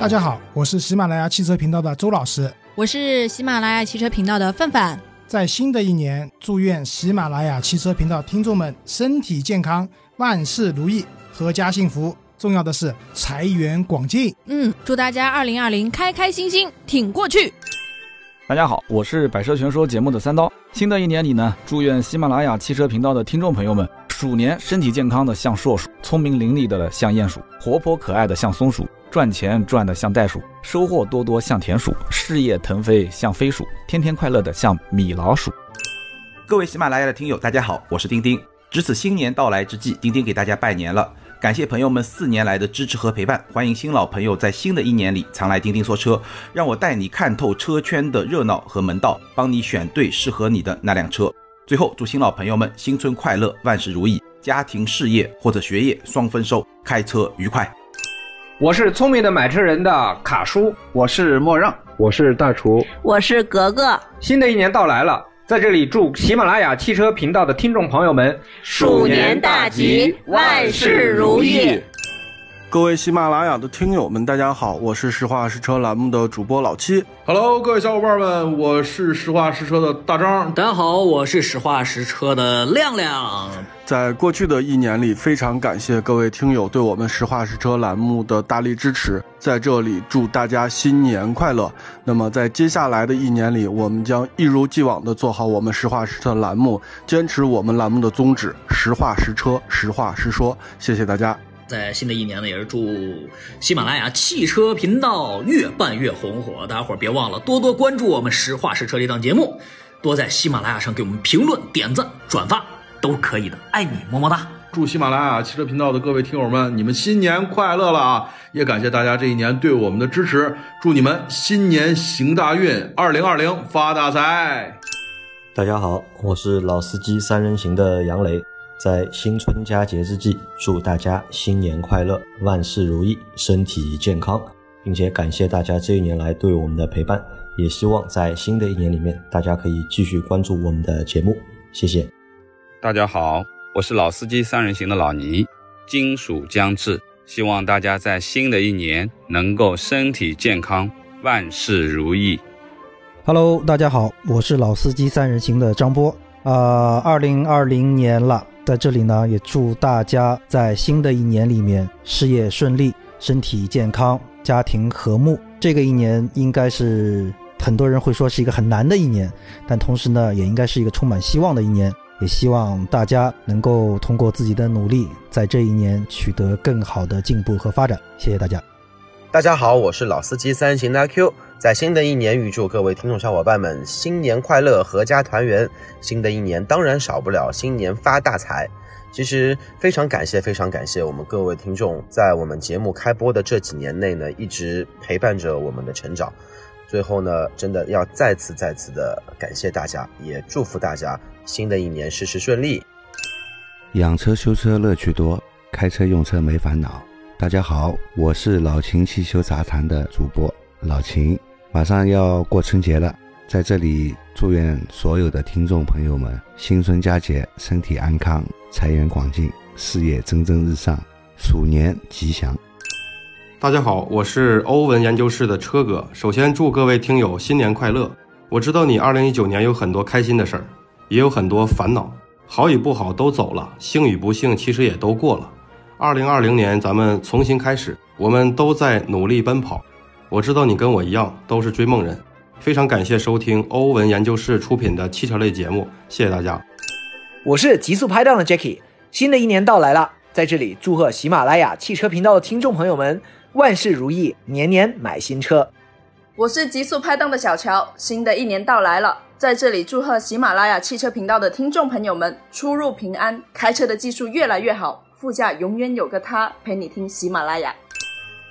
大家好，我是喜马拉雅汽车频道的周老师。我是喜马拉雅汽车频道的范范。在新的一年，祝愿喜马拉雅汽车频道听众们身体健康，万事如意，阖家幸福。重要的是财源广进。嗯，祝大家二零二零开开心心挺过去。大家好，我是百车全说节目的三刀。新的一年里呢，祝愿喜马拉雅汽车频道的听众朋友们，鼠年身体健康的像硕鼠，聪明伶俐的像鼹鼠，活泼可爱的像松鼠。赚钱赚的像袋鼠，收获多多像田鼠，事业腾飞像飞鼠，天天快乐的像米老鼠。各位喜马拉雅的听友，大家好，我是丁丁。值此新年到来之际，丁丁给大家拜年了，感谢朋友们四年来的支持和陪伴，欢迎新老朋友在新的一年里常来钉钉说车，让我带你看透车圈的热闹和门道，帮你选对适合你的那辆车。最后，祝新老朋友们新春快乐，万事如意，家庭事业或者学业双丰收，开车愉快。我是聪明的买车人的卡叔，我是莫让，我是大厨，我是格格。新的一年到来了，在这里祝喜马拉雅汽车频道的听众朋友们鼠年大吉，万事如意。各位喜马拉雅的听友们，大家好，我是实话实车栏目的主播老七。Hello，各位小伙伴们，我是实话实车的大张。大家好，我是实话实车的亮亮。在过去的一年里，非常感谢各位听友对我们实话实车栏目的大力支持，在这里祝大家新年快乐。那么在接下来的一年里，我们将一如既往的做好我们实话实车栏目，坚持我们栏目的宗旨：实话实车，实话实说。谢谢大家。在新的一年呢，也是祝喜马拉雅汽车频道越办越红火。大家伙儿别忘了多多关注我们《实话实车》这档节目，多在喜马拉雅上给我们评论、点赞、转发，都可以的。爱你，么么哒！祝喜马拉雅汽车频道的各位听友们，你们新年快乐了啊！也感谢大家这一年对我们的支持，祝你们新年行大运，二零二零发大财！大家好，我是老司机三人行的杨磊。在新春佳节之际，祝大家新年快乐，万事如意，身体健康，并且感谢大家这一年来对我们的陪伴，也希望在新的一年里面，大家可以继续关注我们的节目，谢谢。大家好，我是老司机三人行的老倪，金属将至，希望大家在新的一年能够身体健康，万事如意。Hello，大家好，我是老司机三人行的张波，啊，二零二零年了。在这里呢，也祝大家在新的一年里面事业顺利、身体健康、家庭和睦。这个一年应该是很多人会说是一个很难的一年，但同时呢，也应该是一个充满希望的一年。也希望大家能够通过自己的努力，在这一年取得更好的进步和发展。谢谢大家。大家好，我是老司机三型的阿 Q。在新的一年，预祝各位听众小伙伴们新年快乐，阖家团圆。新的一年当然少不了新年发大财。其实非常感谢，非常感谢我们各位听众，在我们节目开播的这几年内呢，一直陪伴着我们的成长。最后呢，真的要再次再次的感谢大家，也祝福大家新的一年事事顺利。养车修车乐趣多，开车用车没烦恼。大家好，我是老秦汽修杂谈的主播老秦。马上要过春节了，在这里祝愿所有的听众朋友们新春佳节，身体安康，财源广进，事业蒸蒸日上，鼠年吉祥。大家好，我是欧文研究室的车哥。首先祝各位听友新年快乐！我知道你二零一九年有很多开心的事儿，也有很多烦恼，好与不好都走了，幸与不幸其实也都过了。二零二零年咱们重新开始，我们都在努力奔跑。我知道你跟我一样都是追梦人，非常感谢收听欧文研究室出品的汽车类节目，谢谢大家。我是极速拍档的 Jacky，新的一年到来了，在这里祝贺喜马拉雅汽车频道的听众朋友们万事如意，年年买新车。我是极速拍档的小乔，新的一年到来了，在这里祝贺喜马拉雅汽车频道的听众朋友们出入平安，开车的技术越来越好，副驾永远有个他陪你听喜马拉雅。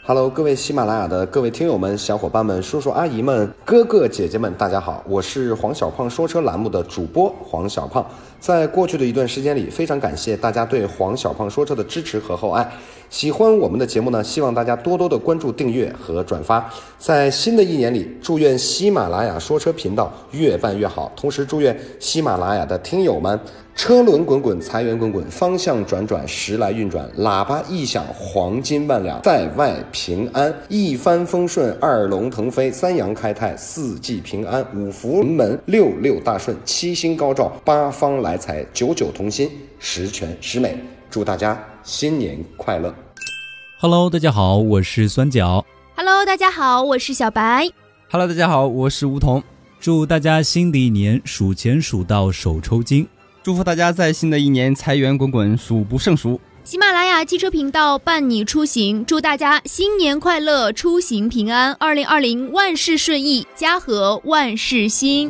Hello，各位喜马拉雅的各位听友们、小伙伴们、叔叔阿姨们、哥哥姐姐们，大家好！我是黄小胖说车栏目的主播黄小胖。在过去的一段时间里，非常感谢大家对黄小胖说车的支持和厚爱。喜欢我们的节目呢，希望大家多多的关注、订阅和转发。在新的一年里，祝愿喜马拉雅说车频道越办越好，同时祝愿喜马拉雅的听友们。车轮滚滚，财源滚滚，方向转转，时来运转，喇叭一响，黄金万两，在外平安，一帆风顺，二龙腾飞，三阳开泰，四季平安，五福临门，六六大顺，七星高照，八方来财，九九同心，十全十美。祝大家新年快乐！Hello，大家好，我是酸角。Hello，大家好，我是小白。Hello，大家好，我是梧桐。祝大家新的一年数钱数到手抽筋，祝福大家在新的一年财源滚滚，数不胜数。喜马拉雅汽车频道伴你出行，祝大家新年快乐，出行平安，二零二零万事顺意，家和万事兴。